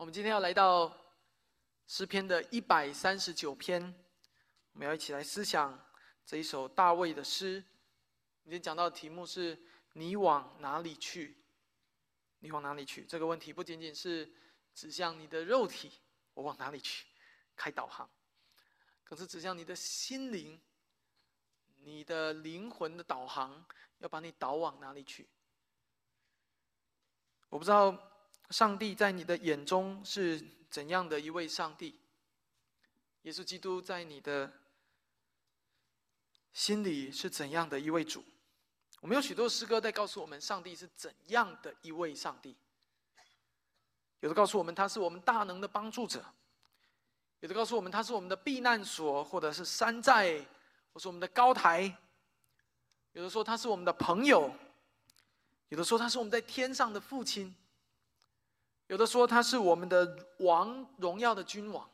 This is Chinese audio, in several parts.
我们今天要来到诗篇的一百三十九篇，我们要一起来思想这一首大卫的诗。今天讲到的题目是“你往哪里去？你往哪里去？”这个问题不仅仅是指向你的肉体，我往哪里去？开导航，更是指向你的心灵，你的灵魂的导航，要把你导往哪里去？我不知道上帝在你的眼中是怎样的一位上帝。耶稣基督在你的心里是怎样的一位主？我们有许多诗歌在告诉我们，上帝是怎样的一位上帝。有的告诉我们他是我们大能的帮助者，有的告诉我们他是我们的避难所，或者是山寨，或是我们的高台。有的说他是我们的朋友。有的说他是我们在天上的父亲，有的说他是我们的王，荣耀的君王。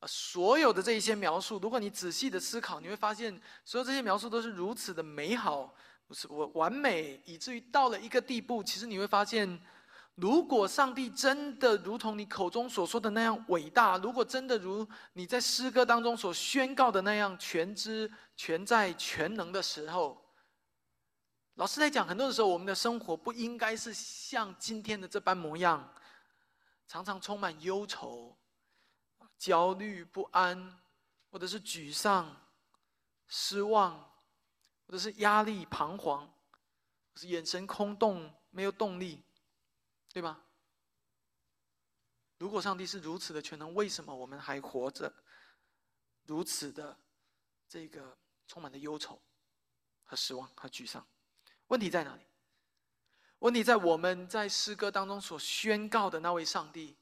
啊，所有的这一些描述，如果你仔细的思考，你会发现，所有这些描述都是如此的美好，不是我完美，以至于到了一个地步，其实你会发现，如果上帝真的如同你口中所说的那样伟大，如果真的如你在诗歌当中所宣告的那样全知、全在、全能的时候。老师在讲，很多的时候，我们的生活不应该是像今天的这般模样，常常充满忧愁、焦虑不安，或者是沮丧、失望，或者是压力彷徨，是眼神空洞、没有动力，对吧？如果上帝是如此的全能，为什么我们还活着？如此的这个充满了忧愁和失望和沮丧。问题在哪里？问题在我们在诗歌当中所宣告的那位上帝，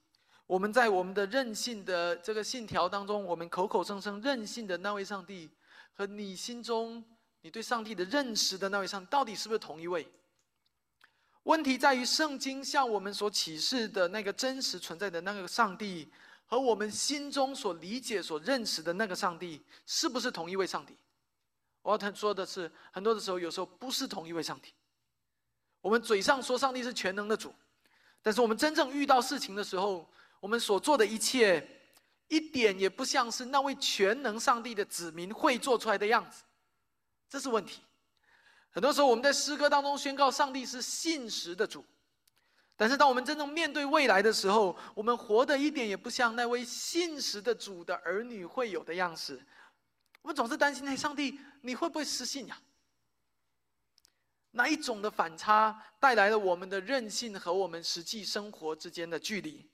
我们在我们的任性的这个信条当中，我们口口声声任性的那位上帝，和你心中你对上帝的认识的那位上，到底是不是同一位？问题在于圣经向我们所启示的那个真实存在的那个上帝，和我们心中所理解、所认识的那个上帝，是不是同一位上帝？我要说的是，很多的时候，有时候不是同一位上帝。我们嘴上说上帝是全能的主，但是我们真正遇到事情的时候，我们所做的一切，一点也不像是那位全能上帝的子民会做出来的样子。这是问题。很多时候，我们在诗歌当中宣告上帝是信实的主，但是当我们真正面对未来的时候，我们活的一点也不像那位信实的主的儿女会有的样式。我们总是担心，哎，上帝，你会不会失信呀？哪一种的反差带来了我们的任性和我们实际生活之间的距离？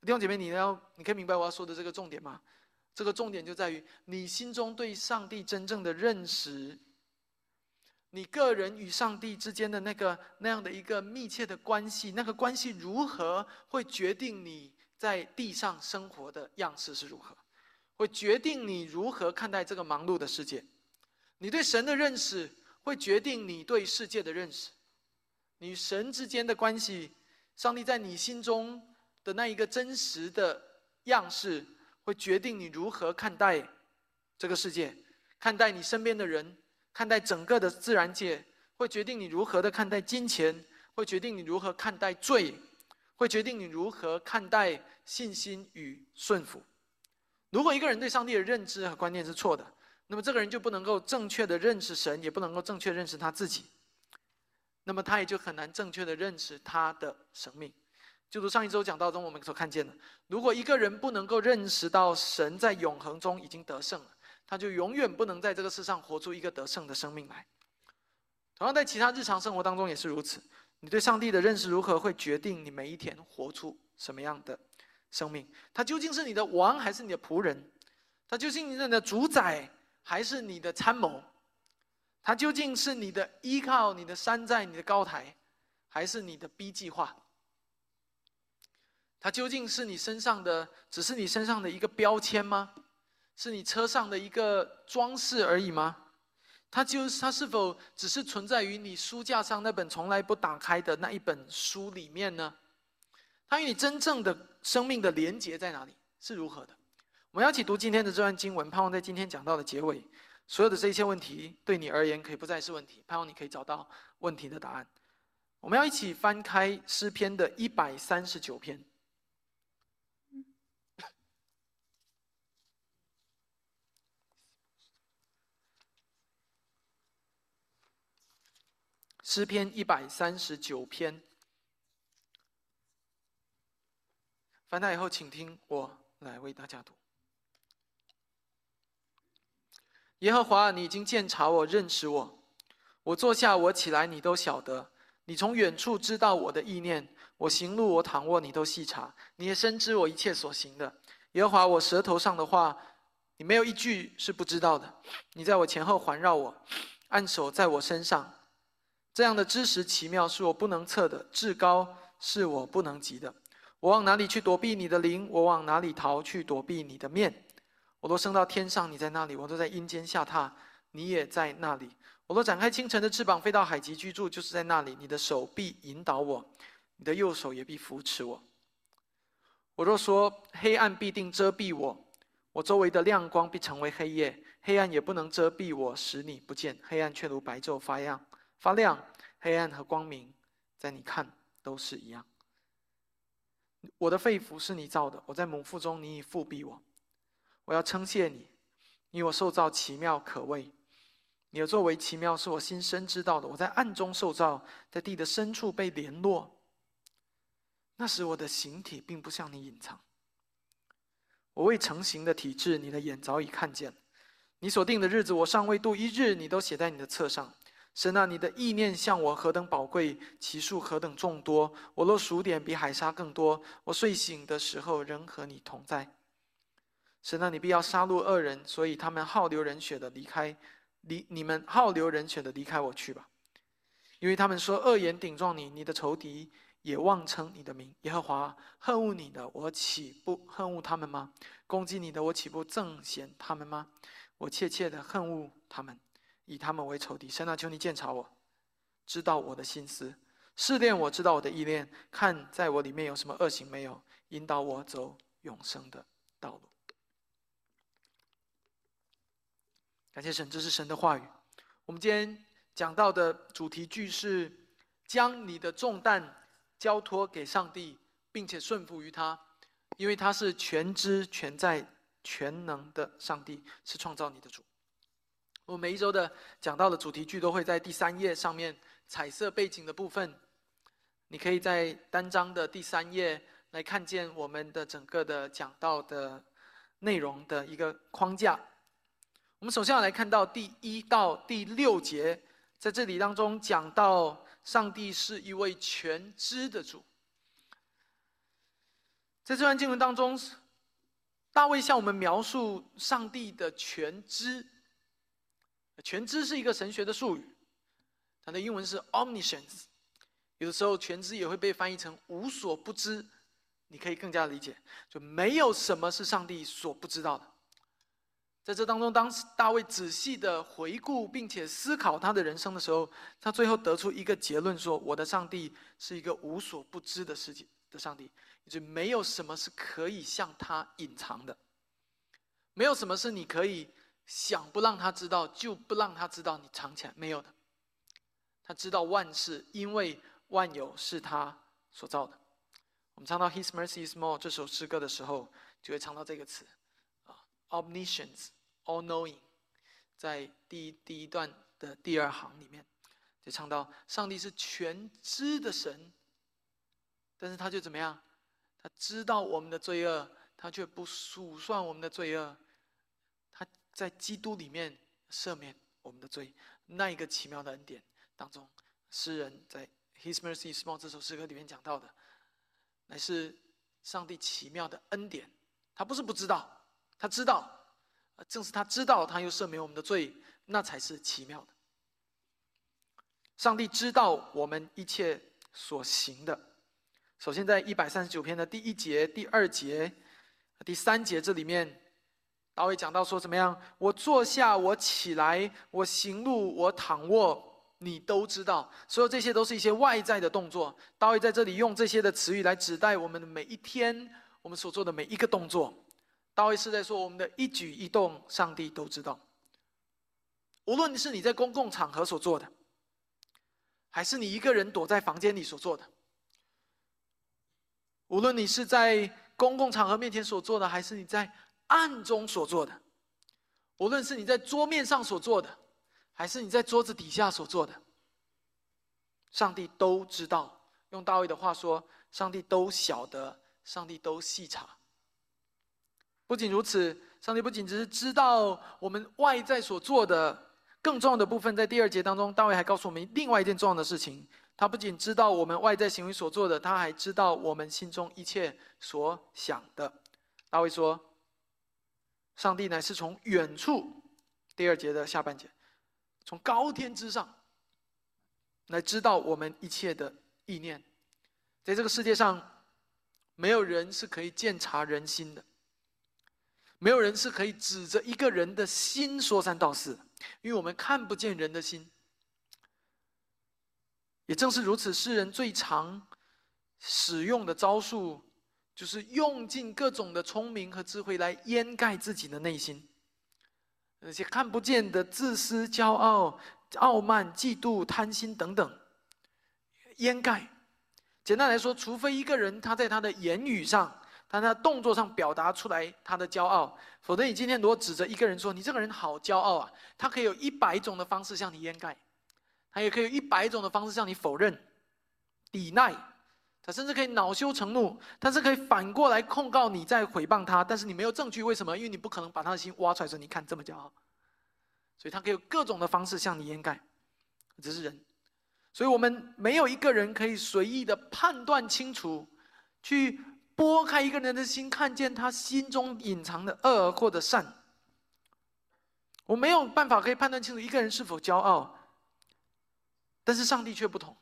弟兄姐妹，你要你可以明白我要说的这个重点吗？这个重点就在于你心中对上帝真正的认识，你个人与上帝之间的那个那样的一个密切的关系，那个关系如何会决定你在地上生活的样式是如何？会决定你如何看待这个忙碌的世界，你对神的认识会决定你对世界的认识，你神之间的关系，上帝在你心中的那一个真实的样式，会决定你如何看待这个世界，看待你身边的人，看待整个的自然界，会决定你如何的看待金钱，会决定你如何看待罪，会决定你如何看待信心与顺服。如果一个人对上帝的认知和观念是错的，那么这个人就不能够正确的认识神，也不能够正确认识他自己。那么他也就很难正确的认识他的生命。就如上一周讲到中我们所看见的，如果一个人不能够认识到神在永恒中已经得胜了，他就永远不能在这个世上活出一个得胜的生命来。同样在其他日常生活当中也是如此。你对上帝的认识如何，会决定你每一天活出什么样的。生命，他究竟是你的王还是你的仆人？他究竟是你的主宰还是你的参谋？他究竟是你的依靠、你的山寨、你的高台，还是你的 B 计划？他究竟是你身上的，只是你身上的一个标签吗？是你车上的一个装饰而已吗？他就他是否只是存在于你书架上那本从来不打开的那一本书里面呢？他与你真正的生命的连结在哪里？是如何的？我们要一起读今天的这段经文，盼望在今天讲到的结尾，所有的这些问题对你而言可以不再是问题，盼望你可以找到问题的答案。我们要一起翻开诗篇的一百三十九篇。诗篇一百三十九篇。翻到以后，请听我来为大家读。耶和华，你已经鉴察我，认识我。我坐下，我起来，你都晓得。你从远处知道我的意念。我行路，我躺卧，你都细察。你也深知我一切所行的。耶和华，我舌头上的话，你没有一句是不知道的。你在我前后环绕我，按手在我身上。这样的知识奇妙，是我不能测的；至高，是我不能及的。我往哪里去躲避你的灵？我往哪里逃去躲避你的面？我都升到天上，你在那里；我都在阴间下榻，你也在那里。我都展开清晨的翅膀，飞到海极居住，就是在那里。你的手臂引导我，你的右手也必扶持我。我若说黑暗必定遮蔽我，我周围的亮光必成为黑夜，黑暗也不能遮蔽我，使你不见。黑暗却如白昼发亮，发亮。黑暗和光明，在你看都是一样。我的肺腑是你造的，我在母腹中，你已复庇我。我要称谢你，因我受造奇妙可畏。你的作为奇妙，是我心深知道的。我在暗中受造，在地的深处被联络。那时我的形体并不向你隐藏。我未成形的体质，你的眼早已看见。你所定的日子，我尚未度一日，你都写在你的册上。神啊，你的意念向我何等宝贵，其数何等众多。我若数点，比海沙更多。我睡醒的时候，仍和你同在。神啊，你必要杀戮恶人，所以他们好流人血的离开。离你们好流人血的离开我去吧，因为他们说恶言顶撞你，你的仇敌也妄称你的名。耶和华恨恶你的，我岂不恨恶他们吗？攻击你的，我岂不憎嫌他们吗？我切切的恨恶他们，以他们为仇敌。神啊，求你鉴察我，知道我的心思，试炼我知道我的意念，看在我里面有什么恶行没有，引导我走永生的道路。感谢神，这是神的话语。我们今天讲到的主题句是：将你的重担交托给上帝，并且顺服于他，因为他是全知全在全能的上帝，是创造你的主。我每一周的讲到的主题句都会在第三页上面彩色背景的部分，你可以在单章的第三页来看见我们的整个的讲到的内容的一个框架。我们首先要来看到第一到第六节，在这里当中讲到上帝是一位全知的主。在这段经文当中，大卫向我们描述上帝的全知。全知是一个神学的术语，它的英文是 omniscience，有的时候全知也会被翻译成无所不知。你可以更加理解，就没有什么是上帝所不知道的。在这当中，当大卫仔细的回顾并且思考他的人生的时候，他最后得出一个结论：说我的上帝是一个无所不知的世界的上帝，也就没有什么是可以向他隐藏的，没有什么是你可以想不让他知道就不让他知道，你藏起来没有的。他知道万事，因为万有是他所造的。我们唱到 His mercy is more 这首诗歌的时候，就会唱到这个词啊，omniscience。All knowing，在第第一段的第二行里面，就唱到上帝是全知的神，但是他就怎么样？他知道我们的罪恶，他却不数算我们的罪恶，在基督里面赦免我们的罪。那一个奇妙的恩典当中，诗人在 His mercy small 这首诗歌里面讲到的，乃是上帝奇妙的恩典。他不是不知道，他知道。正是他知道，他又赦免我们的罪，那才是奇妙的。上帝知道我们一切所行的。首先，在一百三十九篇的第一节、第二节、第三节这里面，大卫讲到说怎么样？我坐下，我起来，我行路，我躺卧，你都知道。所有这些都是一些外在的动作。大卫在这里用这些的词语来指代我们的每一天，我们所做的每一个动作。大卫是在说，我们的一举一动，上帝都知道。无论是你在公共场合所做的，还是你一个人躲在房间里所做的；无论你是在公共场合面前所做的，还是你在暗中所做的；无论是你在桌面上所做的，还是你在桌子底下所做的，上帝都知道。用大卫的话说，上帝都晓得，上帝都细查。不仅如此，上帝不仅只是知道我们外在所做的，更重要的部分，在第二节当中，大卫还告诉我们另外一件重要的事情：他不仅知道我们外在行为所做的，他还知道我们心中一切所想的。大卫说：“上帝乃是从远处。”第二节的下半节，从高天之上来知道我们一切的。意念，在这个世界上，没有人是可以鉴察人心的，没有人是可以指着一个人的心说三道四，因为我们看不见人的心。也正是如此，世人最常使用的招数，就是用尽各种的聪明和智慧来掩盖自己的内心，那些看不见的自私、骄傲、傲慢、嫉妒、贪心等等。掩盖，简单来说，除非一个人他在他的言语上、他的动作上表达出来他的骄傲，否则你今天如果指着一个人说你这个人好骄傲啊，他可以有一百种的方式向你掩盖，他也可以有一百种的方式向你否认、抵赖，他甚至可以恼羞成怒，但是可以反过来控告你在诽谤他，但是你没有证据，为什么？因为你不可能把他的心挖出来说你看这么骄傲，所以他可以有各种的方式向你掩盖，这是人。所以我们没有一个人可以随意的判断清楚，去拨开一个人的心，看见他心中隐藏的恶或者善。我没有办法可以判断清楚一个人是否骄傲，但是上帝却不同，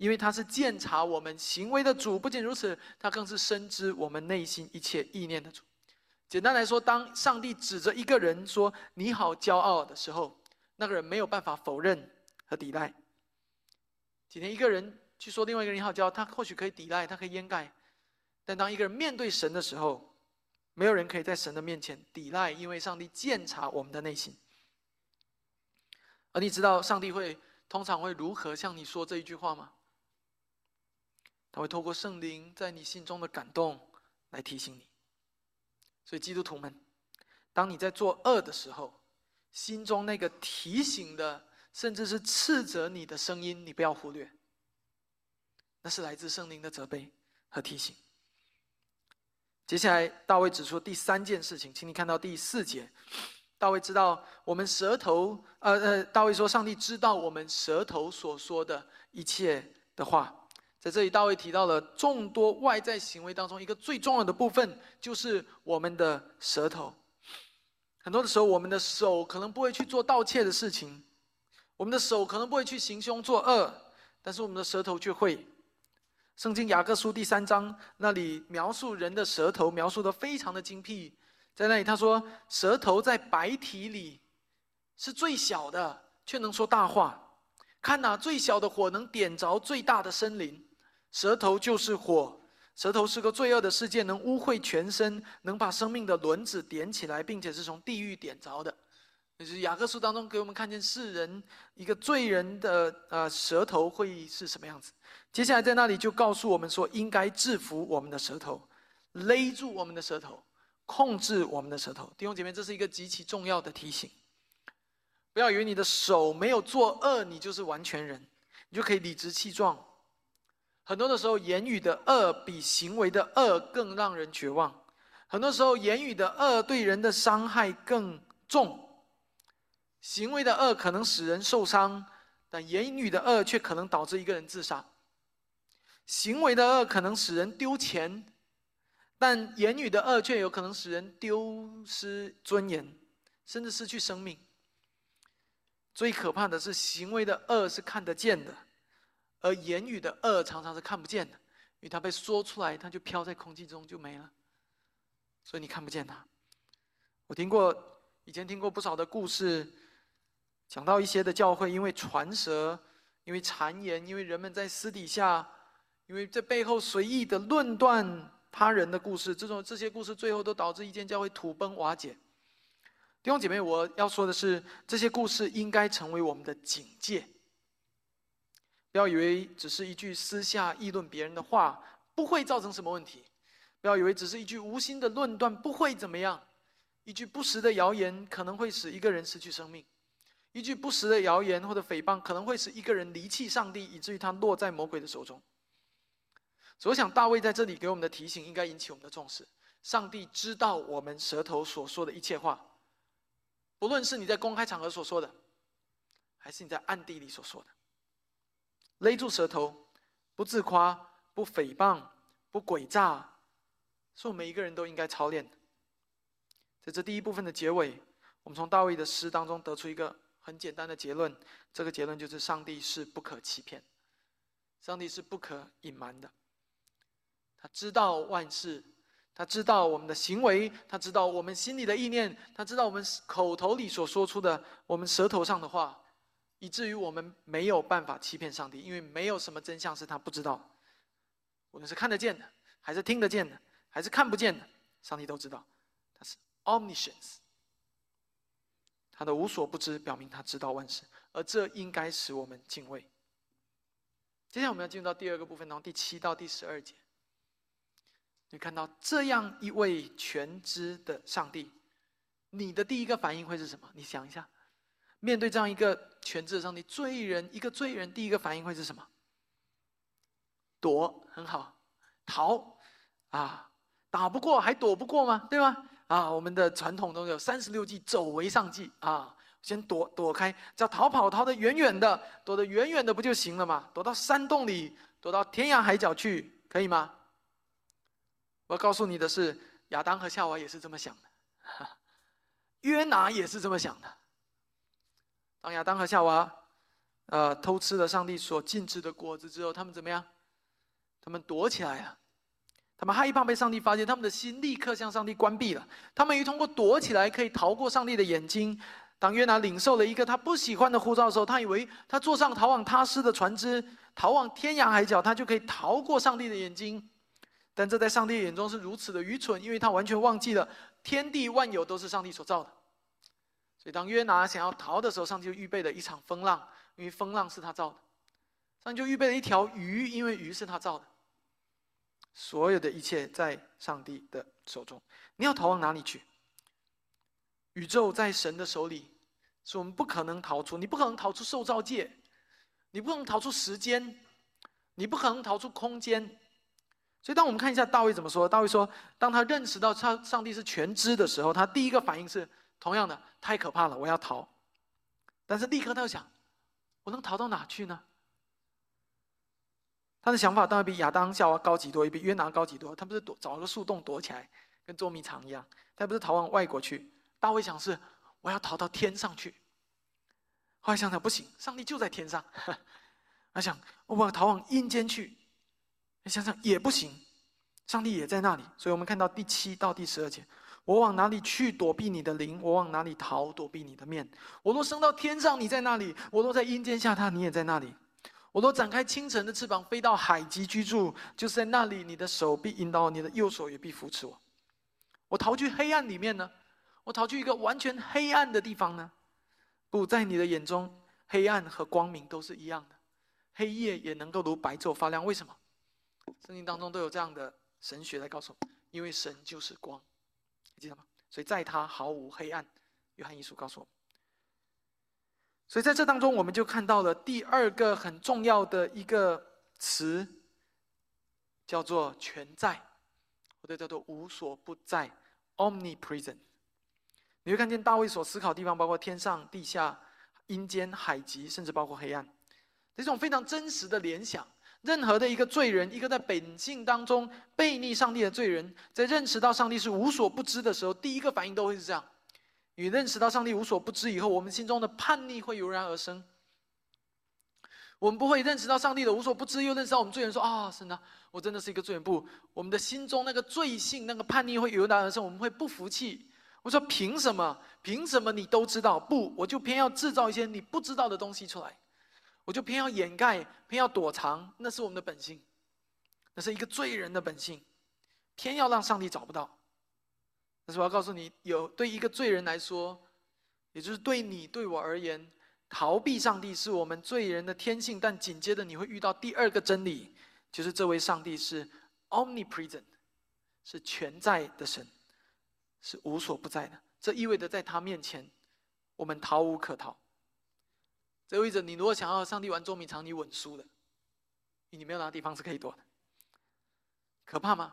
因为他是鉴察我们行为的主。不仅如此，他更是深知我们内心一切意念的主。简单来说，当上帝指着一个人说“你好骄傲”的时候，那个人没有办法否认和抵赖。今天一个人去说另外一个人你好骄傲，他或许可以抵赖，他可以掩盖，但当一个人面对神的时候，没有人可以在神的面前抵赖，因为上帝鉴察我们的内心。而你知道上帝会通常会如何向你说这一句话吗？他会透过圣灵在你心中的感动来提醒你。所以基督徒们，当你在做恶的时候，心中那个提醒的。甚至是斥责你的声音，你不要忽略。那是来自圣灵的责备和提醒。接下来，大卫指出第三件事情，请你看到第四节。大卫知道我们舌头，呃呃，大卫说，上帝知道我们舌头所说的一切的话。在这里，大卫提到了众多外在行为当中一个最重要的部分，就是我们的舌头。很多的时候，我们的手可能不会去做盗窃的事情。我们的手可能不会去行凶作恶，但是我们的舌头却会。圣经雅各书第三章那里描述人的舌头，描述的非常的精辟。在那里他说，舌头在白体里是最小的，却能说大话。看哪，最小的火能点着最大的森林，舌头就是火。舌头是个罪恶的世界，能污秽全身，能把生命的轮子点起来，并且是从地狱点着的。就是雅各书当中给我们看见世人一个罪人的呃舌头会是什么样子。接下来在那里就告诉我们说，应该制服我们的舌头，勒住我们的舌头，控制我们的舌头。弟兄姐妹，这是一个极其重要的提醒。不要以为你的手没有作恶，你就是完全人，你就可以理直气壮。很多的时候，言语的恶比行为的恶更让人绝望。很多时候，言语的恶对人的伤害更重。行为的恶可能使人受伤，但言语的恶却可能导致一个人自杀。行为的恶可能使人丢钱，但言语的恶却有可能使人丢失尊严，甚至失去生命。最可怕的是，行为的恶是看得见的，而言语的恶常常是看不见的，因为它被说出来，它就飘在空气中就没了，所以你看不见它。我听过，以前听过不少的故事。讲到一些的教会，因为传舌，因为谗言，因为人们在私底下，因为在背后随意的论断他人的故事，这种这些故事最后都导致一间教会土崩瓦解。弟兄姐妹，我要说的是，这些故事应该成为我们的警戒。不要以为只是一句私下议论别人的话，不会造成什么问题；不要以为只是一句无心的论断，不会怎么样。一句不实的谣言可能会使一个人失去生命。一句不实的谣言或者诽谤，可能会使一个人离弃上帝，以至于他落在魔鬼的手中。所以，我想大卫在这里给我们的提醒，应该引起我们的重视。上帝知道我们舌头所说的一切话，不论是你在公开场合所说的，还是你在暗地里所说的。勒住舌头，不自夸，不诽谤，不诡诈，是我们每一个人都应该操练的。在这第一部分的结尾，我们从大卫的诗当中得出一个很简单的结论：这个结论就是，上帝是不可欺骗，上帝是不可隐瞒的。他知道万事，他知道我们的行为，他知道我们心里的意念，他知道我们口头里所说出的，我们舌头上的话，以至于我们没有办法欺骗上帝，因为没有什么真相是他不知道。无论是看得见的，还是听得见的，还是看不见的，上帝都知道。他是。Omniscience，他的无所不知，表明他知道万事，而这应该使我们敬畏。接下来我们要进入到第二个部分，从第七到第十二节，你看到这样一位全知的上帝，你的第一个反应会是什么？你想一下，面对这样一个全知的上帝，罪人一个罪人，第一个反应会是什么？躲，很好，逃，啊，打不过还躲不过吗？对吗？啊，我们的传统都有三十六计，走为上计啊！先躲躲开，只要逃跑逃得远远的，躲得远远的不就行了吗？躲到山洞里，躲到天涯海角去，可以吗？我告诉你的是，亚当和夏娃也是这么想的，约拿也是这么想的。当亚当和夏娃，呃，偷吃了上帝所禁止的果子之后，他们怎么样？他们躲起来了。他们害怕被上帝发现，他们的心立刻向上帝关闭了。他们于通过躲起来可以逃过上帝的眼睛。当约拿领受了一个他不喜欢的护照的时候，他以为他坐上逃往他施的船只，逃往天涯海角，他就可以逃过上帝的眼睛。但这在上帝眼中是如此的愚蠢，因为他完全忘记了天地万有都是上帝所造的。所以当约拿想要逃的时候，上帝就预备了一场风浪，因为风浪是他造的。上帝就预备了一条鱼，因为鱼是他造的。所有的一切在上帝的手中，你要逃往哪里去？宇宙在神的手里，是我们不可能逃出。你不可能逃出受造界，你不能逃出时间，你不可能逃出空间。所以，当我们看一下大卫怎么说，大卫说，当他认识到上上帝是全知的时候，他第一个反应是同样的，太可怕了，我要逃。但是立刻他又想，我能逃到哪去呢？他的想法当然比亚当夏娃高级多，也比约拿高级多。他不是躲找个树洞躲起来，跟捉迷藏一样。他不是逃往外国去。大卫想是我要逃到天上去。后来想想不行，上帝就在天上。他想我要逃往阴间去。想想也不行，上帝也在那里。所以我们看到第七到第十二节：我往哪里去躲避你的灵？我往哪里逃躲避你的面？我若升到天上，你在那里；我若在阴间下榻，你也在那里。我都展开清晨的翅膀，飞到海极居住，就是在那里，你的手臂引导，你的右手也必扶持我。我逃去黑暗里面呢？我逃去一个完全黑暗的地方呢？不在你的眼中，黑暗和光明都是一样的，黑夜也能够如白昼发亮。为什么？圣经当中都有这样的神学来告诉我们：因为神就是光，记得吗？所以在他毫无黑暗。约翰一书告诉我们。所以在这当中，我们就看到了第二个很重要的一个词，叫做“全在”，或者叫做“无所不在 ”（omnipresent）。你会看见大卫所思考的地方，包括天上、地下、阴间、海极，甚至包括黑暗，这种非常真实的联想。任何的一个罪人，一个在本性当中背逆上帝的罪人，在认识到上帝是无所不知的时候，第一个反应都会是这样。你认识到上帝无所不知以后，我们心中的叛逆会油然而生。我们不会认识到上帝的无所不知，又认识到我们罪人说：“啊，神啊，我真的是一个罪人。”不，我们的心中那个罪性、那个叛逆会油然而生。我们会不服气。我说：“凭什么？凭什么你都知道？不，我就偏要制造一些你不知道的东西出来，我就偏要掩盖，偏要躲藏。那是我们的本性，那是一个罪人的本性，偏要让上帝找不到。”但是我要告诉你，有对一个罪人来说，也就是对你对我而言，逃避上帝是我们罪人的天性。但紧接着你会遇到第二个真理，就是这位上帝是 omnipresent，是全在的神，是无所不在的。这意味着在他面前，我们逃无可逃。这意味着你如果想要上帝玩捉迷藏，你稳输的，你没有哪个地方是可以躲的。可怕吗？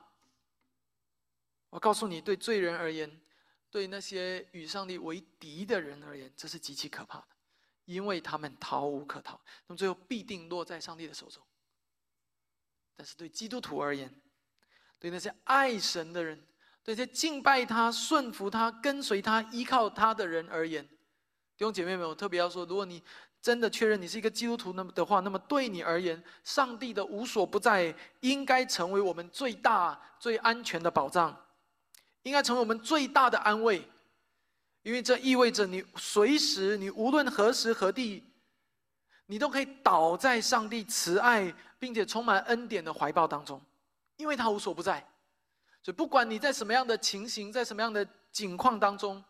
我告诉你，对罪人而言，对那些与上帝为敌的人而言，这是极其可怕的，因为他们逃无可逃，那么最后必定落在上帝的手中。但是对基督徒而言，对那些爱神的人，对那些敬拜他、顺服他、跟随他、依靠他的人而言，弟兄姐妹们，我特别要说，如果你真的确认你是一个基督徒那么的话，那么对你而言，上帝的无所不在应该成为我们最大、最安全的保障，应该成为我们最大的安慰，因为这意味着你随时、你无论何时何地，你都可以倒在上帝慈爱。并且充满恩典的怀抱当中，因为他无所不在，所以不管你在什么样的情形，在什么样的境况当中，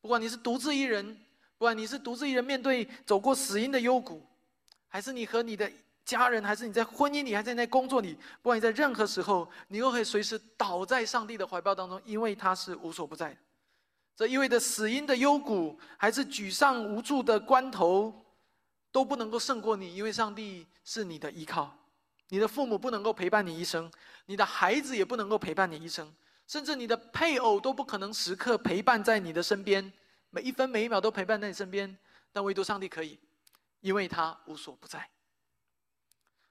不管你是独自一人，不管你是独自一人面对走过死荫的幽谷，还是你和你的家人，还是你在婚姻里，还是你在工作里，不管你在任何时候，你都可以随时倒在上帝的怀抱当中，因为他是无所不在。这意味着死荫的幽谷，还是沮丧无助的关头，都不能够胜过你，因为上帝是你的依靠。你的父母不能够陪伴你一生，你的孩子也不能够陪伴你一生，甚至你的配偶都不可能时刻陪伴在你的身边，每一分每一秒都陪伴在你身边。但唯独上帝可以，因为他无所不在。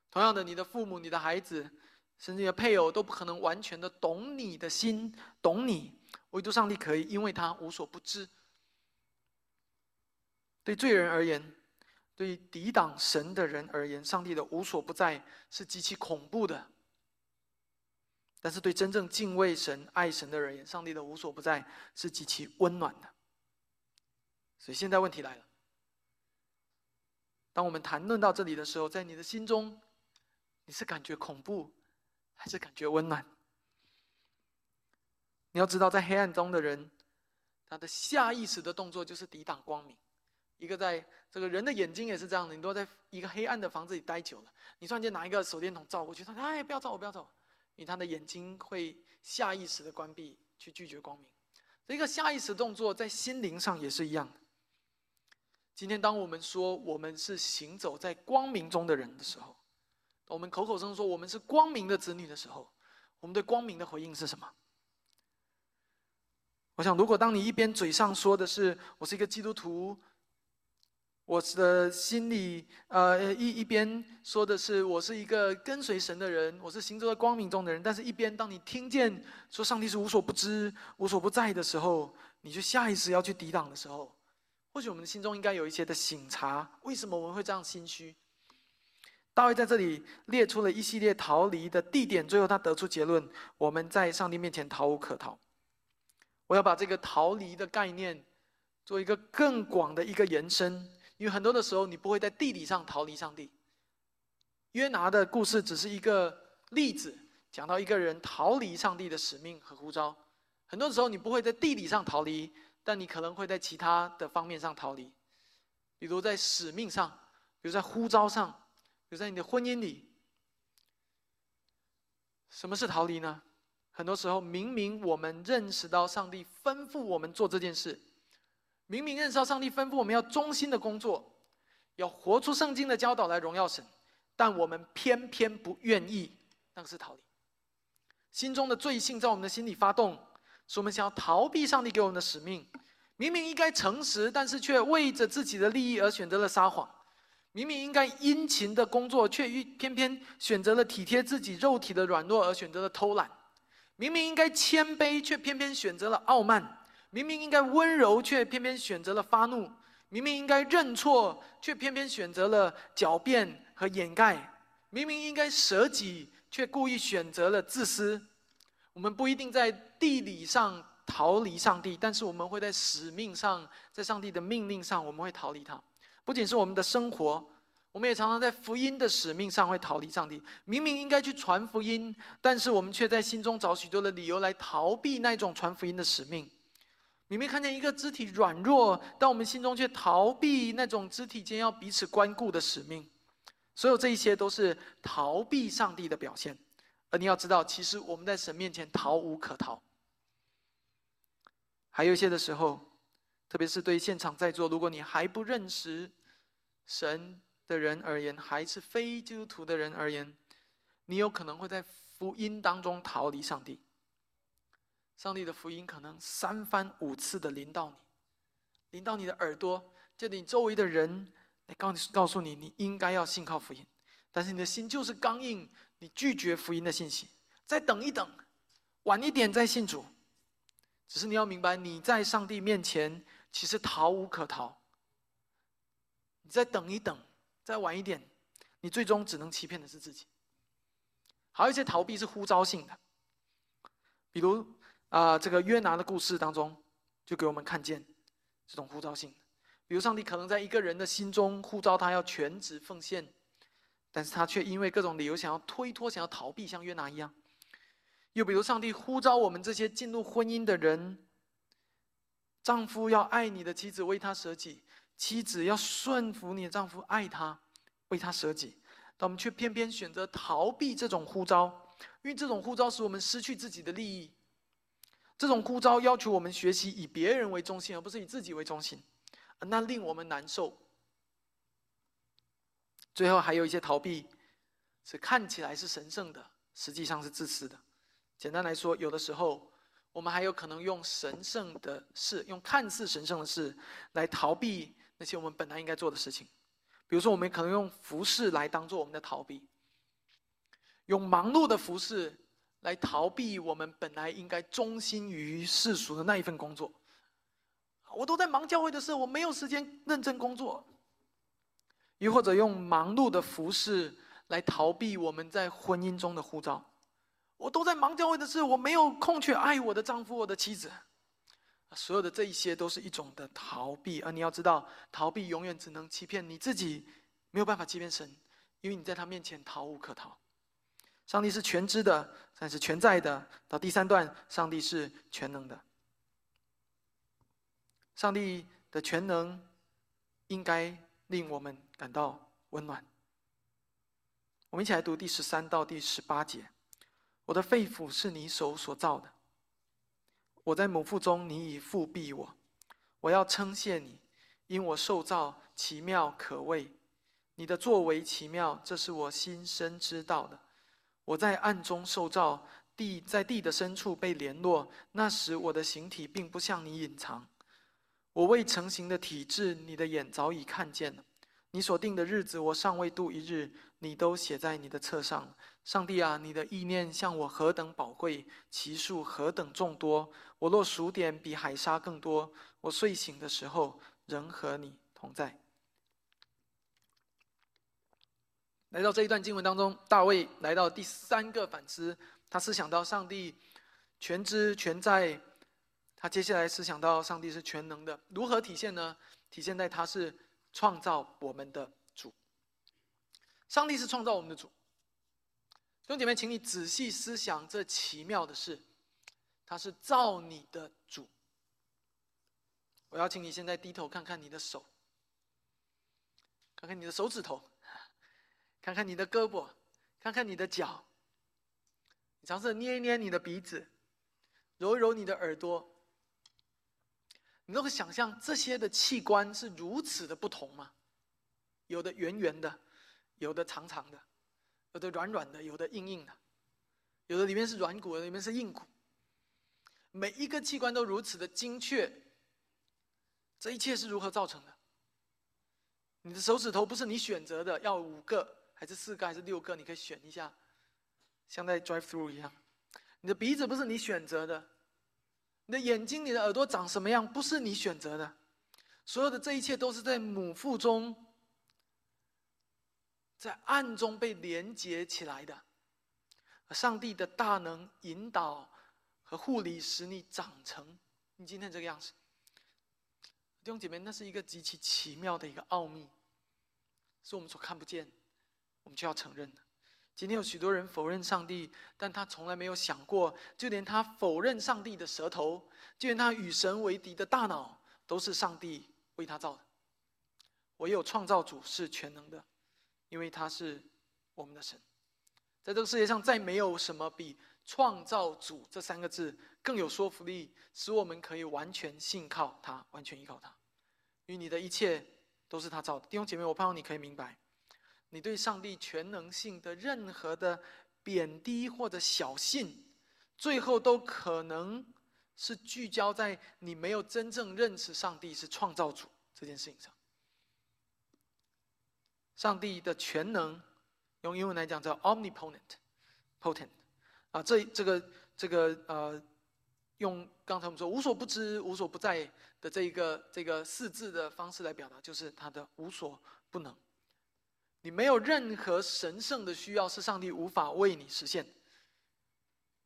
同样的，你的父母、你的孩子，甚至你的配偶都不可能完全的懂你的心，懂你。唯独上帝可以，因为他无所不知。对罪人而言。对抵挡神的人而言，上帝的无所不在是极其恐怖的；但是对真正敬畏神、爱神的人而言，上帝的无所不在是极其温暖的。所以现在问题来了：当我们谈论到这里的时候，在你的心中，你是感觉恐怖，还是感觉温暖？你要知道，在黑暗中的人，他的下意识的动作就是抵挡光明。一个在这个人的眼睛也是这样的，你都在一个黑暗的房子里待久了，你突然间拿一个手电筒照过去，他说：“哎，不要照我，不要照我。”因为他的眼睛会下意识的关闭，去拒绝光明。这个下意识动作在心灵上也是一样的。今天当我们说我们是行走在光明中的人的时候，我们口口声声说我们是光明的子女的时候，我们对光明的回应是什么？我想，如果当你一边嘴上说的是我是一个基督徒。我的心里，呃，一一边说的是我是一个跟随神的人，我是行走在光明中的人。但是，一边当你听见说上帝是无所不知、无所不在的时候，你就下意识要去抵挡的时候，或许我们的心中应该有一些的醒察：为什么我们会这样心虚？大卫在这里列出了一系列逃离的地点，最后他得出结论：我们在上帝面前逃无可逃。我要把这个逃离的概念做一个更广的一个延伸。因为很多的时候，你不会在地理上逃离上帝。约拿的故事只是一个例子，讲到一个人逃离上帝的使命和呼召。很多时候，你不会在地理上逃离，但你可能会在其他的方面上逃离，比如在使命上，比如在呼召上，比如在你的婚姻里。什么是逃离呢？很多时候，明明我们认识到上帝吩咐我们做这件事。明明认识到上帝吩咐我们要忠心的工作，要活出圣经的教导来荣耀神，但我们偏偏不愿意，那个是逃离。心中的罪性在我们的心里发动，使我们想要逃避上帝给我们的使命。明明应该诚实，但是却为着自己的利益而选择了撒谎；明明应该殷勤的工作，却偏偏选择了体贴自己肉体的软弱而选择了偷懒；明明应该谦卑，却偏偏选择了傲慢。明明应该温柔，却偏偏选择了发怒；明明应该认错，却偏偏选择了狡辩和掩盖；明明应该舍己，却故意选择了自私。我们不一定在地理上逃离上帝，但是我们会在使命上，在上帝的命令上，我们会逃离他。不仅是我们的生活，我们也常常在福音的使命上会逃离上帝。明明应该去传福音，但是我们却在心中找许多的理由来逃避那种传福音的使命。明明看见一个肢体软弱，但我们心中却逃避那种肢体间要彼此关顾的使命。所有这一些都是逃避上帝的表现。而你要知道，其实我们在神面前逃无可逃。还有一些的时候，特别是对现场在座，如果你还不认识神的人而言，还是非基督徒的人而言，你有可能会在福音当中逃离上帝。上帝的福音可能三番五次的临到你，临到你的耳朵，叫你周围的人来告告诉你，你应该要信靠福音，但是你的心就是刚硬，你拒绝福音的信息。再等一等，晚一点再信主。只是你要明白，你在上帝面前其实逃无可逃。你再等一等，再晚一点，你最终只能欺骗的是自己。还有一些逃避是呼召性的，比如。啊，这个约拿的故事当中，就给我们看见这种呼召性。比如，上帝可能在一个人的心中呼召他要全职奉献，但是他却因为各种理由想要推脱、想要逃避，像约拿一样。又比如，上帝呼召我们这些进入婚姻的人，丈夫要爱你的妻子，为他舍己；妻子要顺服你的丈夫，爱他，为他舍己。但我们却偏偏选择逃避这种呼召，因为这种呼召使我们失去自己的利益。这种呼召要求我们学习以别人为中心，而不是以自己为中心，那令我们难受。最后还有一些逃避，是看起来是神圣的，实际上是自私的。简单来说，有的时候我们还有可能用神圣的事，用看似神圣的事来逃避那些我们本来应该做的事情。比如说，我们可能用服饰来当做我们的逃避，用忙碌的服饰。来逃避我们本来应该忠心于世俗的那一份工作，我都在忙教会的事，我没有时间认真工作。又或者用忙碌的服饰来逃避我们在婚姻中的呼召，我都在忙教会的事，我没有空去爱我的丈夫、我的妻子。所有的这一些都是一种的逃避，而你要知道，逃避永远只能欺骗你自己，没有办法欺骗神，因为你在他面前逃无可逃。上帝是全知的，但是全在的。到第三段，上帝是全能的。上帝的全能应该令我们感到温暖。我们一起来读第十三到第十八节：我的肺腑是你手所造的，我在母腹中，你已复庇我。我要称谢你，因我受造奇妙可畏，你的作为奇妙，这是我心深知道的。我在暗中受造，地在地的深处被联络。那时我的形体并不向你隐藏，我未成形的体质，你的眼早已看见了。你所定的日子，我尚未度一日，你都写在你的册上了。上帝啊，你的意念向我何等宝贵，其数何等众多。我若数点，比海沙更多。我睡醒的时候，仍和你同在。来到这一段经文当中，大卫来到第三个反思，他思想到上帝全知全在，他接下来思想到上帝是全能的，如何体现呢？体现在他是创造我们的主。上帝是创造我们的主，兄姐妹，请你仔细思想这奇妙的事，他是造你的主。我要请你现在低头看看你的手，看看你的手指头。看看你的胳膊，看看你的脚，你尝试捏一捏你的鼻子，揉一揉你的耳朵，你能够想象这些的器官是如此的不同吗？有的圆圆的，有的长长的，有的软软的，有的硬硬的，有的里面是软骨，里面是硬骨。每一个器官都如此的精确，这一切是如何造成的？你的手指头不是你选择的，要五个。还是四个还是六个？你可以选一下，像在 drive through 一样。你的鼻子不是你选择的，你的眼睛、你的耳朵长什么样不是你选择的，所有的这一切都是在母腹中，在暗中被连接起来的。上帝的大能引导和护理，使你长成你今天这个样子。弟兄姐妹，那是一个极其奇妙的一个奥秘，是我们所看不见。我们就要承认的。今天有许多人否认上帝，但他从来没有想过，就连他否认上帝的舌头，就连他与神为敌的大脑，都是上帝为他造的。唯有创造主是全能的，因为他是我们的神。在这个世界上，再没有什么比“创造主”这三个字更有说服力，使我们可以完全信靠他，完全依靠他。因为你的一切都是他造的。弟兄姐妹，我盼望你可以明白，你对上帝全能性的任何的贬低或者小信，最后都可能是聚焦在你没有真正认识上帝是创造主这件事情上。上帝的全能，用英文来讲叫 omnipotent，potent，啊，这这个这个呃。用刚才我们说无所不知、无所不在的这一个这个四字的方式来表达，就是他的无所不能。你没有任何神圣的需要是上帝无法为你实现。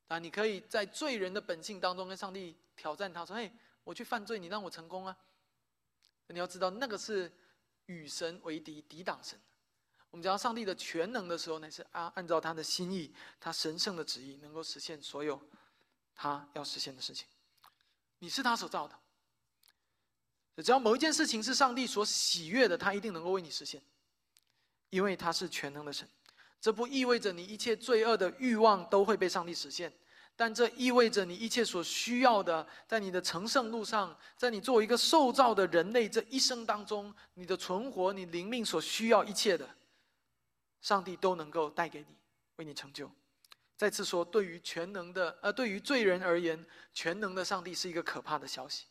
啊，你可以在罪人的本性当中跟上帝挑战他说：“嘿，我去犯罪，你让我成功啊！”你要知道，那个是与神为敌、抵挡神。我们讲上帝的全能的时候，乃是按按照他的心意、他神圣的旨意，能够实现所有。他要实现的事情，你是他所造的。只要某一件事情是上帝所喜悦的，他一定能够为你实现，因为他是全能的神。这不意味着你一切罪恶的欲望都会被上帝实现，但这意味着你一切所需要的，在你的成圣路上，在你作为一个受造的人类这一生当中，你的存活、你灵命所需要一切的，上帝都能够带给你，为你成就。再次说，对于全能的，呃，对于罪人而言，全能的上帝是一个可怕的消息。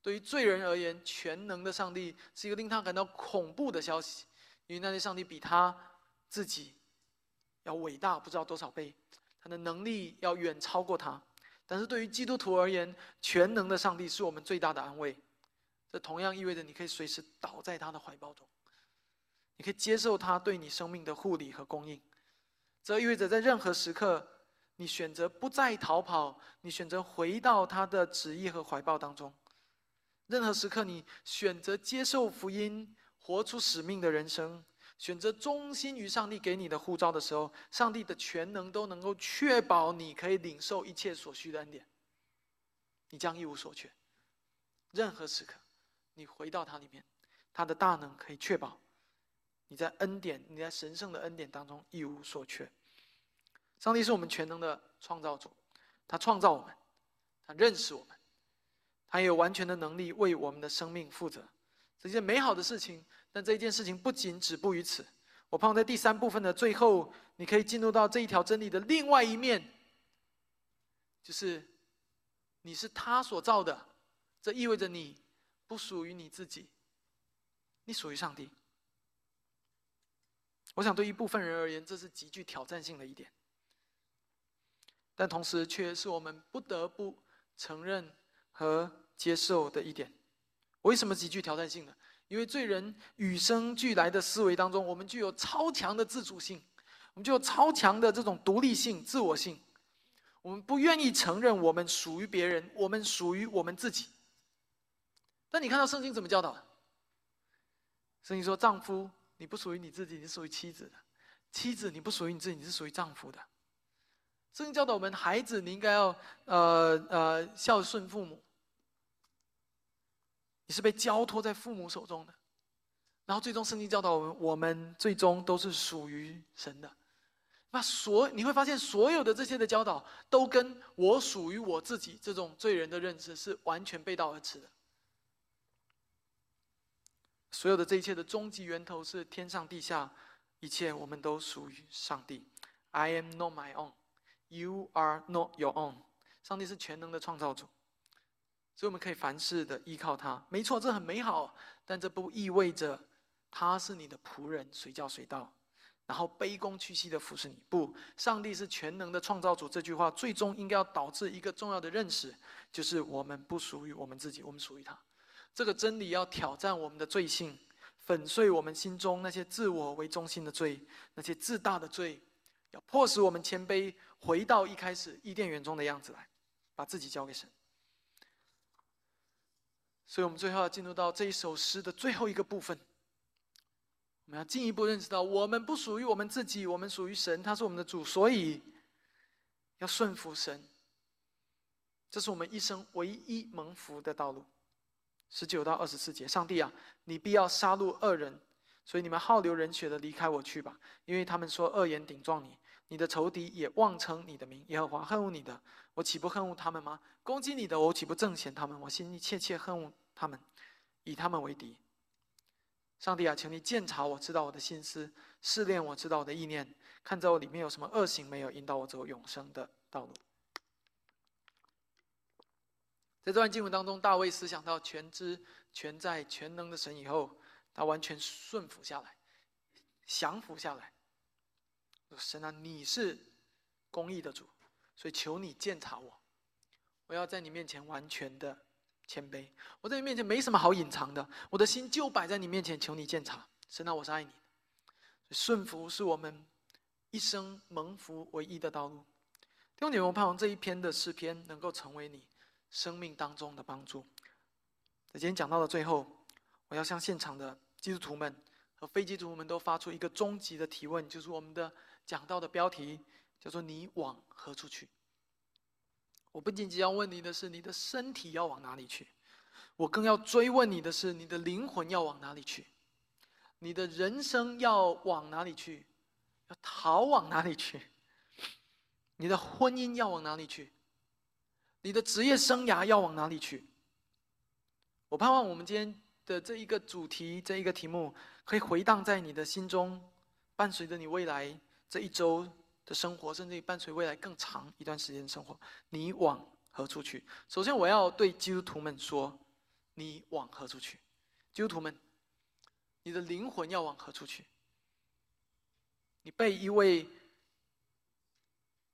对于罪人而言，全能的上帝是一个令他感到恐怖的消息，因为那些上帝比他自己要伟大不知道多少倍，他的能力要远超过他。但是对于基督徒而言，全能的上帝是我们最大的安慰。这同样意味着你可以随时倒在他的怀抱中，你可以接受他对你生命的护理和供应。这意味着，在任何时刻，你选择不再逃跑，你选择回到他的旨意和怀抱当中；任何时刻，你选择接受福音，活出使命的人生，选择忠心于上帝给你的护照的时候，上帝的全能都能够确保你可以领受一切所需的恩典，你将一无所缺。任何时刻，你回到他里面，他的大能可以确保你在恩典，你在神圣的恩典当中一无所缺。上帝是我们全能的创造主，他创造我们，他认识我们，他有完全的能力为我们的生命负责，这件美好的事情。但这一件事情不仅止步于此，我盼望在第三部分的最后，你可以进入到这一条真理的另外一面，就是你是他所造的，这意味着你不属于你自己，你属于上帝。我想对一部分人而言，这是极具挑战性的一点。但同时，却是我们不得不承认和接受的一点。为什么极具挑战性呢？因为罪人与生俱来的思维当中，我们具有超强的自主性，我们具有超强的这种独立性、自我性。我们不愿意承认我们属于别人，我们属于我们自己。但你看到圣经怎么教导？圣经说：“丈夫，你不属于你自己，你是属于妻子的；妻子，你不属于你自己，你是属于丈夫的。”圣经教导我们，孩子你应该要呃呃孝顺父母。你是被交托在父母手中的，然后最终圣经教导我们，我们最终都是属于神的。那所你会发现，所有的这些的教导，都跟我属于我自己这种罪人的认知是完全背道而驰的。所有的这一切的终极源头是天上地下一切，我们都属于上帝。I am not my own. You are not your own。上帝是全能的创造主，所以我们可以凡事的依靠他。没错，这很美好，但这不意味着他是你的仆人，随叫随到，然后卑躬屈膝的服侍你。不，上帝是全能的创造主。这句话最终应该要导致一个重要的认识，就是我们不属于我们自己，我们属于他。这个真理要挑战我们的罪性，粉碎我们心中那些自我为中心的罪，那些自大的罪，要迫使我们谦卑。回到一开始伊甸园中的样子来，把自己交给神。所以，我们最后要进入到这一首诗的最后一个部分。我们要进一步认识到，我们不属于我们自己，我们属于神，他是我们的主，所以要顺服神。这是我们一生唯一蒙福的道路。十九到二十四节，上帝啊，你必要杀戮恶人，所以你们好流人血的离开我去吧，因为他们说恶言顶撞你。你的仇敌也妄称你的名，耶和华恨恶你的，我岂不恨恶他们吗？攻击你的，我岂不正嫌他们？我心里切切恨恶他们，以他们为敌。上帝啊，请你鉴察我知道我的心思，试炼我知道我的意念，看在我里面有什么恶行没有，引导我走永生的道路。在这段经文当中，大卫思想到全知、全在、全能的神以后，他完全顺服下来，降服下来。神啊，你是公义的主，所以求你鉴察我，我要在你面前完全的。谦卑，我在你面前没什么好隐藏的，我的心就摆在你面前，求你鉴察。神啊，我是爱你的，顺服是我们一生蒙福唯一的道路。弟兄姐妹，盼望这一篇的诗篇能够成为你生命当中的帮助。在今天讲到的最后，我要向现场的基督徒们和非基督徒们都发出一个终极的提问，就是我们的讲到的标题叫做“你往何处去”。我不仅仅要问你的是，你的身体要往哪里去？我更要追问你的是，你的灵魂要往哪里去？你的人生要往哪里去？要逃往哪里去？你的婚姻要往哪里去？你的职业生涯要往哪里去？我盼望我们今天的这一个主题，这一个题目，可以回荡在你的心中，伴随着你未来这一周。的生活，甚至于伴随未来更长一段时间的生活，你往何处去？首先，我要对基督徒们说：你往何处去？基督徒们，你的灵魂要往何处去？你被一位，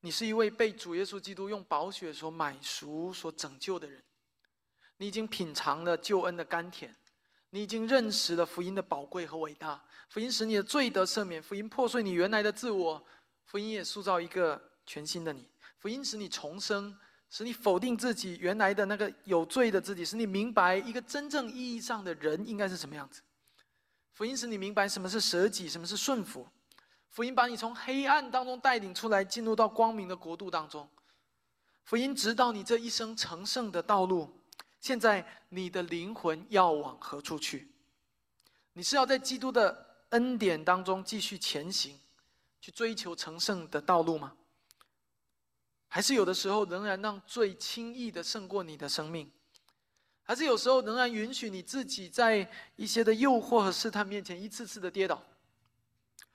你是一位被主耶稣基督用宝血所买赎、所拯救的人。你已经品尝了救恩的甘甜，你已经认识了福音的宝贵和伟大。福音使你的罪得赦免，福音破碎你原来的自我。福音也塑造一个全新的你，福音使你重生，使你否定自己原来的那个有罪的自己，使你明白一个真正意义上的人应该是什么样子。福音使你明白什么是舍己，什么是顺服。福音把你从黑暗当中带领出来，进入到光明的国度当中。福音指导你这一生成圣的道路。现在你的灵魂要往何处去？你是要在基督的恩典当中继续前行？去追求成圣的道路吗？还是有的时候仍然让最轻易的胜过你的生命？还是有时候仍然允许你自己在一些的诱惑和试探面前一次次的跌倒？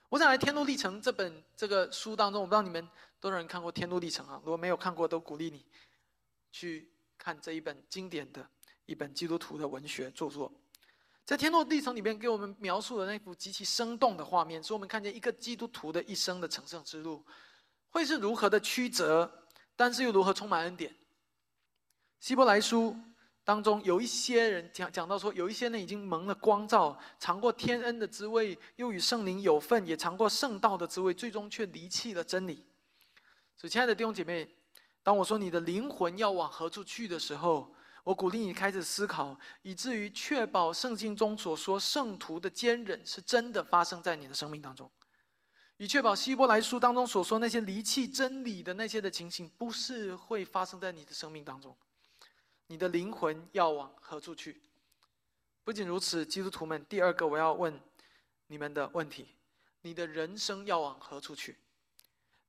我想来《天路历程》这本这个书当中，我不知道你们多少人看过《天路历程》啊？如果没有看过，都鼓励你去看这一本经典的一本基督徒的文学著作。在天路历程里面给我们描述的那幅极其生动的画面，使我们看见一个基督徒的一生的成圣之路，会是如何的曲折，但是又如何充满恩典。希伯来书当中有一些人讲讲到说，有一些人已经蒙了光照，尝过天恩的滋味，又与圣灵有份，也尝过圣道的滋味，最终却离弃了真理。所以，亲爱的弟兄姐妹，当我说你的灵魂要往何处去的时候，我鼓励你开始思考，以至于确保圣经中所说圣徒的坚忍是真的发生在你的生命当中，以确保希伯来书当中所说那些离弃真理的那些的情形不是会发生在你的生命当中。你的灵魂要往何处去？不仅如此，基督徒们，第二个我要问你们的问题：你的人生要往何处去？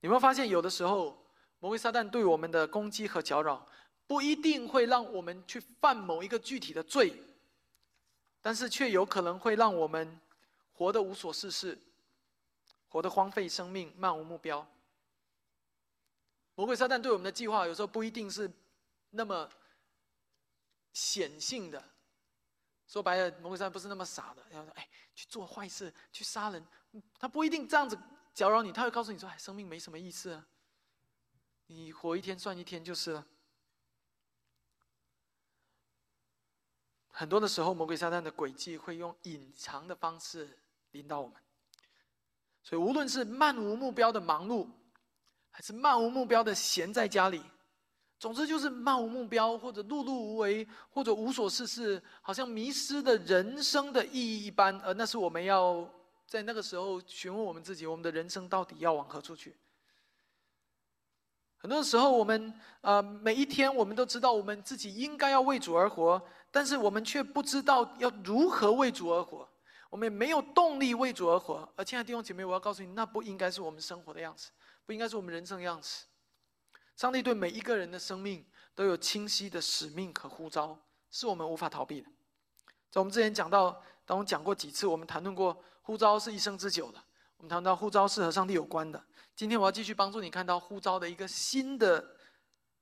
有没有发现，有的时候魔鬼撒旦对我们的攻击和搅扰？不一定会让我们去犯某一个具体的罪，但是却有可能会让我们活得无所事事，活得荒废生命，漫无目标。魔鬼撒旦对我们的计划，有时候不一定是那么显性的。说白了，魔鬼撒旦不是那么傻的，要说哎去做坏事，去杀人，他不一定这样子搅扰你，他会告诉你说，哎，生命没什么意思啊，你活一天算一天就是了。很多的时候，魔鬼撒旦的诡计会用隐藏的方式引导我们。所以，无论是漫无目标的忙碌，还是漫无目标的闲在家里，总之就是漫无目标，或者碌碌无为，或者无所事事，好像迷失的人生的意义一般。而那是我们要在那个时候询问我们自己：我们的人生到底要往何处去？很多时候，我们呃每一天，我们都知道我们自己应该要为主而活。但是我们却不知道要如何为主而活，我们也没有动力为主而活。而亲爱的弟兄姐妹，我要告诉你，那不应该是我们生活的样子，不应该是我们人生的样子。上帝对每一个人的生命都有清晰的使命和呼召，是我们无法逃避的。在我们之前讲到，当我讲过几次，我们谈论过呼召是一生之久的。我们谈到呼召是和上帝有关的。今天我要继续帮助你看到呼召的一个新的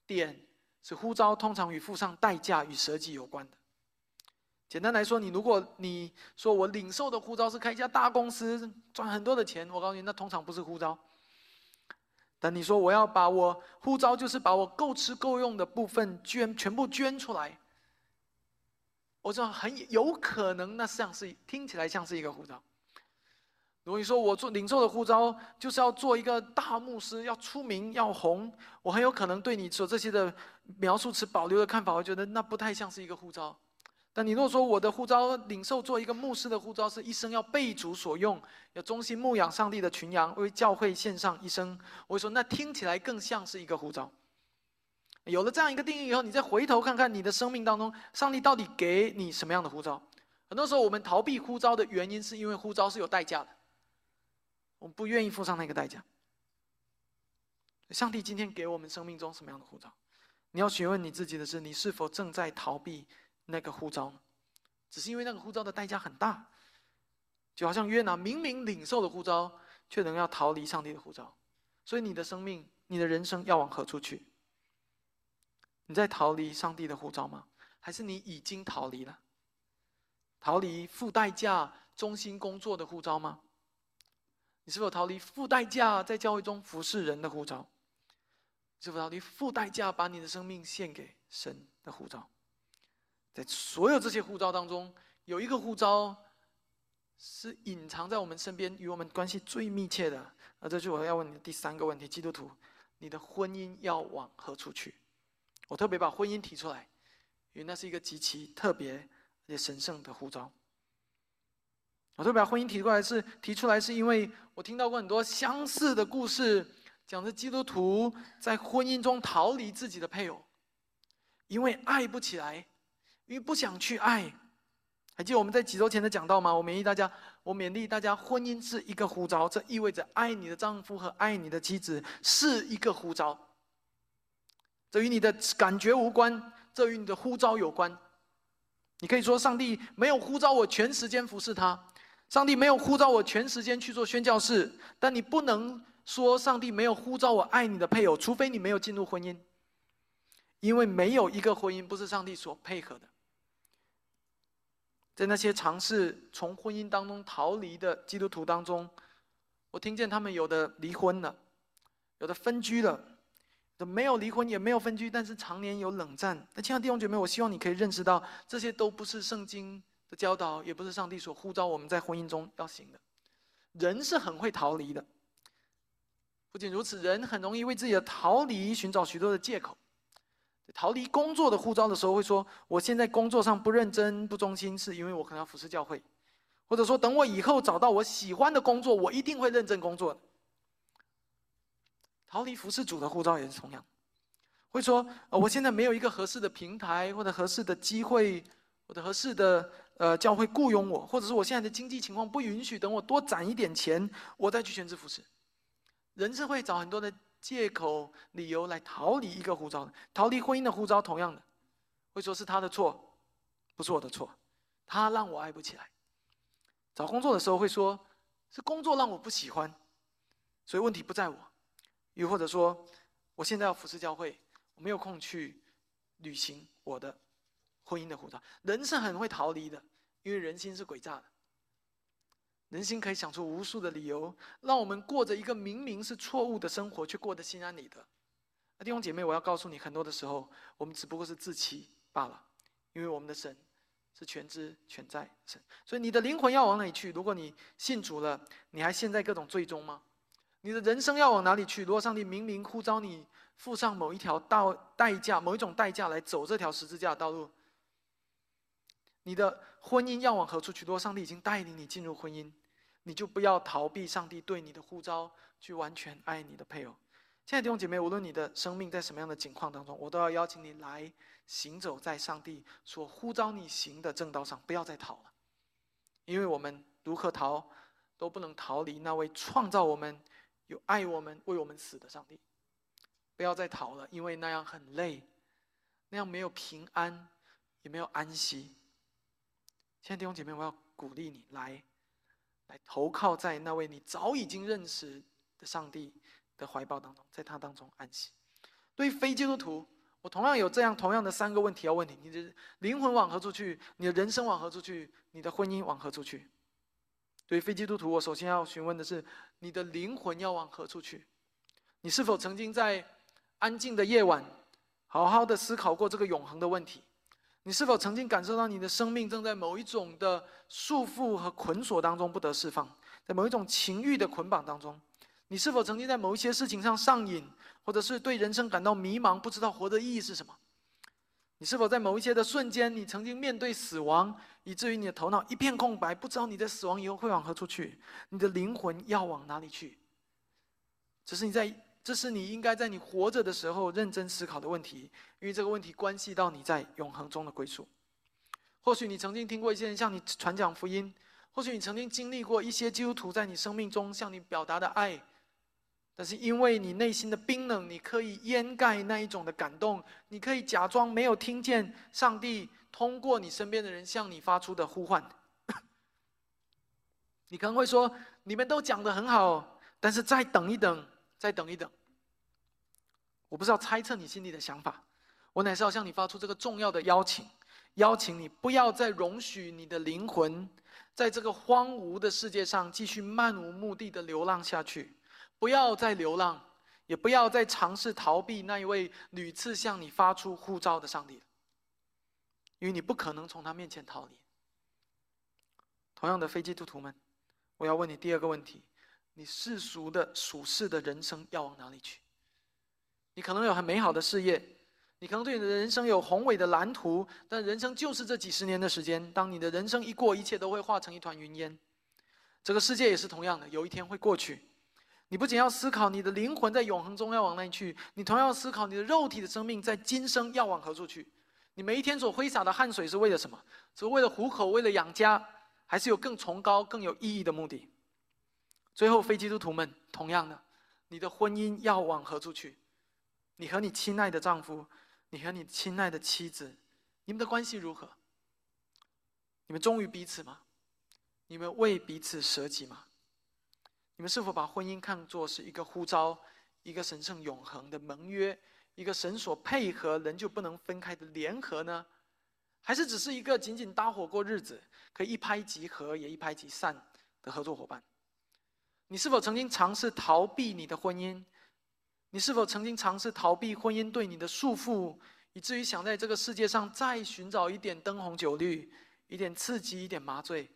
点，是呼召通常与付上代价与舍己有关的。简单来说，你如果你说我领受的呼召是开一家大公司赚很多的钱，我告诉你，那通常不是呼召。但你说我要把我呼召，就是把我够吃够用的部分捐全部捐出来，我知道很有可能，那像是听起来像是一个呼召。如果你说我做领受的呼召就是要做一个大牧师，要出名要红，我很有可能对你所这些的描述持保留的看法，我觉得那不太像是一个呼召。但你如果说我的呼召领受做一个牧师的呼召是一生要被主所用，要忠心牧养上帝的群羊，为教会献上一生，我会说那听起来更像是一个呼召。有了这样一个定义以后，你再回头看看你的生命当中，上帝到底给你什么样的呼召？很多时候我们逃避呼召的原因，是因为呼召是有代价的，我们不愿意付上那个代价。上帝今天给我们生命中什么样的护照？你要询问你自己的是：你是否正在逃避？那个呼召，只是因为那个护照的代价很大，就好像约拿明明领受了护照，却仍要逃离上帝的护照，所以你的生命、你的人生要往何处去？你在逃离上帝的护照吗？还是你已经逃离了？逃离付代价、忠心工作的护照吗？你是否逃离付代价在教会中服侍人的呼召？是否逃离付代价把你的生命献给神的呼召？在所有这些护照当中，有一个护照是隐藏在我们身边，与我们关系最密切的。那这就我要问你的第三个问题：基督徒，你的婚姻要往何处去？我特别把婚姻提出来，因为那是一个极其特别而且神圣的护照。我特别把婚姻提出来，是提出来是因为我听到过很多相似的故事，讲着基督徒在婚姻中逃离自己的配偶，因为爱不起来。因为不想去爱，还记得我们在几周前的讲到吗？我勉励大家，我勉励大家，婚姻是一个呼召，这意味着爱你的丈夫和爱你的妻子是一个呼召。这与你的感觉无关，这与你的呼召有关。你可以说，上帝没有呼召我全时间服侍他，上帝没有呼召我全时间去做宣教士，但你不能说上帝没有呼召我爱你的配偶，除非你没有进入婚姻，因为没有一个婚姻不是上帝所配合的。在那些尝试从婚姻当中逃离的基督徒当中，我听见他们有的离婚了，有的分居了，的没有离婚也没有分居，但是常年有冷战。那亲爱的弟兄姐妹，我希望你可以认识到，这些都不是圣经的教导，也不是上帝所呼召我们在婚姻中要行的。人是很会逃离的，不仅如此，人很容易为自己的逃离寻找许多的借口。逃离工作的护照的时候，会说：“我现在工作上不认真、不忠心，是因为我可能要服侍教会，或者说等我以后找到我喜欢的工作，我一定会认真工作的。”逃离服侍主的护照也是同样，会说：“，我现在没有一个合适的平台，或者合适的机会，或者合适的呃教会雇佣我，或者是我现在的经济情况不允许，等我多攒一点钱，我再去全职服侍。”人是会找很多的。借口、理由来逃离一个护照的，逃离婚姻的护照，同样的，会说是他的错，不是我的错，他让我爱不起来。找工作的时候会说，是工作让我不喜欢，所以问题不在我。又或者说，我现在要服侍教会，我没有空去履行我的婚姻的护照。人是很会逃离的，因为人心是诡诈的。人心可以想出无数的理由，让我们过着一个明明是错误的生活，却过得心安理得。那弟兄姐妹，我要告诉你，很多的时候，我们只不过是自欺罢了。因为我们的神是全知全在神，所以你的灵魂要往哪里去？如果你信主了，你还陷在各种罪中吗？你的人生要往哪里去？如果上帝明明呼召你付上某一条道代价，某一种代价来走这条十字架的道路，你的婚姻要往何处去？如果上帝已经带领你进入婚姻，你就不要逃避上帝对你的呼召，去完全爱你的配偶。亲爱的弟兄姐妹，无论你的生命在什么样的境况当中，我都要邀请你来行走在上帝所呼召你行的正道上，不要再逃了。因为我们如何逃，都不能逃离那位创造我们、有爱我们、为我们死的上帝。不要再逃了，因为那样很累，那样没有平安，也没有安息。亲爱的弟兄姐妹，我要鼓励你来，来投靠在那位你早已经认识的上帝的怀抱当中，在他当中安息。对于非基督徒，我同样有这样同样的三个问题要问你：你的灵魂往何处去？你的人生往何处去？你的婚姻往何处去？对于非基督徒，我首先要询问的是：你的灵魂要往何处去？你是否曾经在安静的夜晚，好好的思考过这个永恒的问题？你是否曾经感受到你的生命正在某一种的束缚和捆锁当中不得释放，在某一种情欲的捆绑当中？你是否曾经在某一些事情上上瘾，或者是对人生感到迷茫，不知道活的意义是什么？你是否在某一些的瞬间，你曾经面对死亡，以至于你的头脑一片空白，不知道你在死亡以后会往何处去？你的灵魂要往哪里去？只是你在。这是你应该在你活着的时候认真思考的问题，因为这个问题关系到你在永恒中的归宿。或许你曾经听过一些人向你传讲福音，或许你曾经经历过一些基督徒在你生命中向你表达的爱，但是因为你内心的冰冷，你可以掩盖那一种的感动，你可以假装没有听见上帝通过你身边的人向你发出的呼唤。你可能会说：“你们都讲的很好，但是再等一等，再等一等。”我不是要猜测你心里的想法，我乃是要向你发出这个重要的邀请，邀请你不要再容许你的灵魂在这个荒芜的世界上继续漫无目的的流浪下去，不要再流浪，也不要再尝试逃避那一位屡次向你发出呼召的上帝，因为你不可能从他面前逃离。同样的，非基督徒们，我要问你第二个问题：你世俗的俗世的人生要往哪里去？你可能有很美好的事业，你可能对你的人生有宏伟的蓝图，但人生就是这几十年的时间。当你的人生一过，一切都会化成一团云烟。这个世界也是同样的，有一天会过去。你不仅要思考你的灵魂在永恒中要往哪里去，你同样要思考你的肉体的生命在今生要往何处去。你每一天所挥洒的汗水是为了什么？是为了糊口，为了养家，还是有更崇高、更有意义的目的？最后，非基督徒们，同样的，你的婚姻要往何处去？你和你亲爱的丈夫，你和你亲爱的妻子，你们的关系如何？你们忠于彼此吗？你们为彼此舍己吗？你们是否把婚姻看作是一个呼召，一个神圣永恒的盟约，一个神所配合人就不能分开的联合呢？还是只是一个仅仅搭伙过日子，可以一拍即合也一拍即散的合作伙伴？你是否曾经尝试逃避你的婚姻？你是否曾经尝试逃避婚姻对你的束缚，以至于想在这个世界上再寻找一点灯红酒绿、一点刺激、一点麻醉？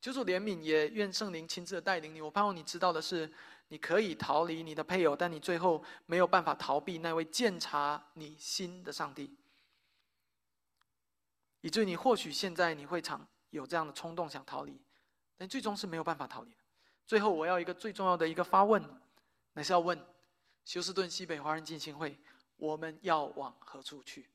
求主怜悯，也愿圣灵亲自的带领你。我盼望你知道的是，你可以逃离你的配偶，但你最后没有办法逃避那位鉴察你心的上帝，以至于你或许现在你会常有这样的冲动想逃离，但最终是没有办法逃离的。最后，我要一个最重要的一个发问，乃是要问。休斯顿西北华人进行会，我们要往何处去？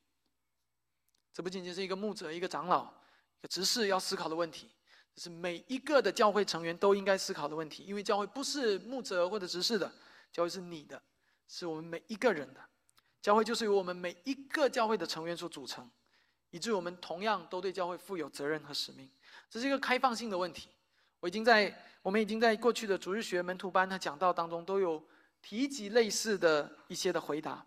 这不仅仅是一个牧者、一个长老、一个执事要思考的问题，这是每一个的教会成员都应该思考的问题。因为教会不是牧者或者执事的，教会是你的，是我们每一个人的。教会就是由我们每一个教会的成员所组成，以致我们同样都对教会负有责任和使命。这是一个开放性的问题。我已经在我们已经在过去的主日学门徒班和讲道当中都有。提及类似的一些的回答，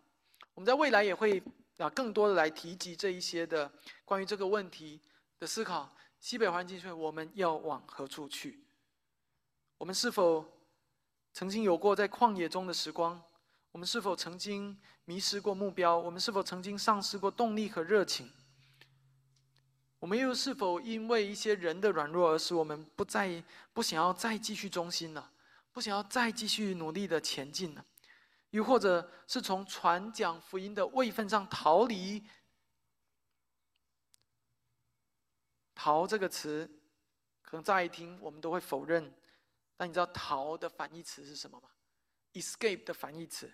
我们在未来也会啊更多的来提及这一些的关于这个问题的思考。西北环境区，我们要往何处去？我们是否曾经有过在旷野中的时光？我们是否曾经迷失过目标？我们是否曾经丧失过动力和热情？我们又是否因为一些人的软弱而使我们不再不想要再继续忠心了？不想要再继续努力的前进了，又或者是从传讲福音的位分上逃离。逃这个词，可能乍一听我们都会否认，但你知道逃的反义词是什么吗？escape 的反义词，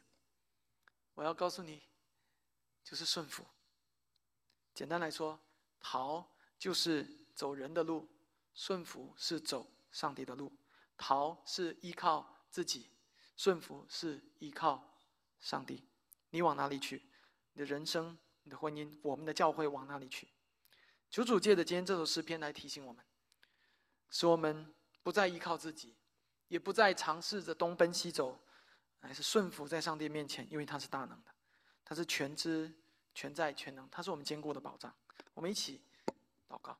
我要告诉你，就是顺服。简单来说，逃就是走人的路，顺服是走上帝的路。逃是依靠自己，顺服是依靠上帝。你往哪里去？你的人生、你的婚姻、我们的教会往哪里去？求主借着今天这首诗篇来提醒我们，使我们不再依靠自己，也不再尝试着东奔西走，而是顺服在上帝面前，因为他是大能的，他是全知、全在、全能，他是我们坚固的保障。我们一起祷告。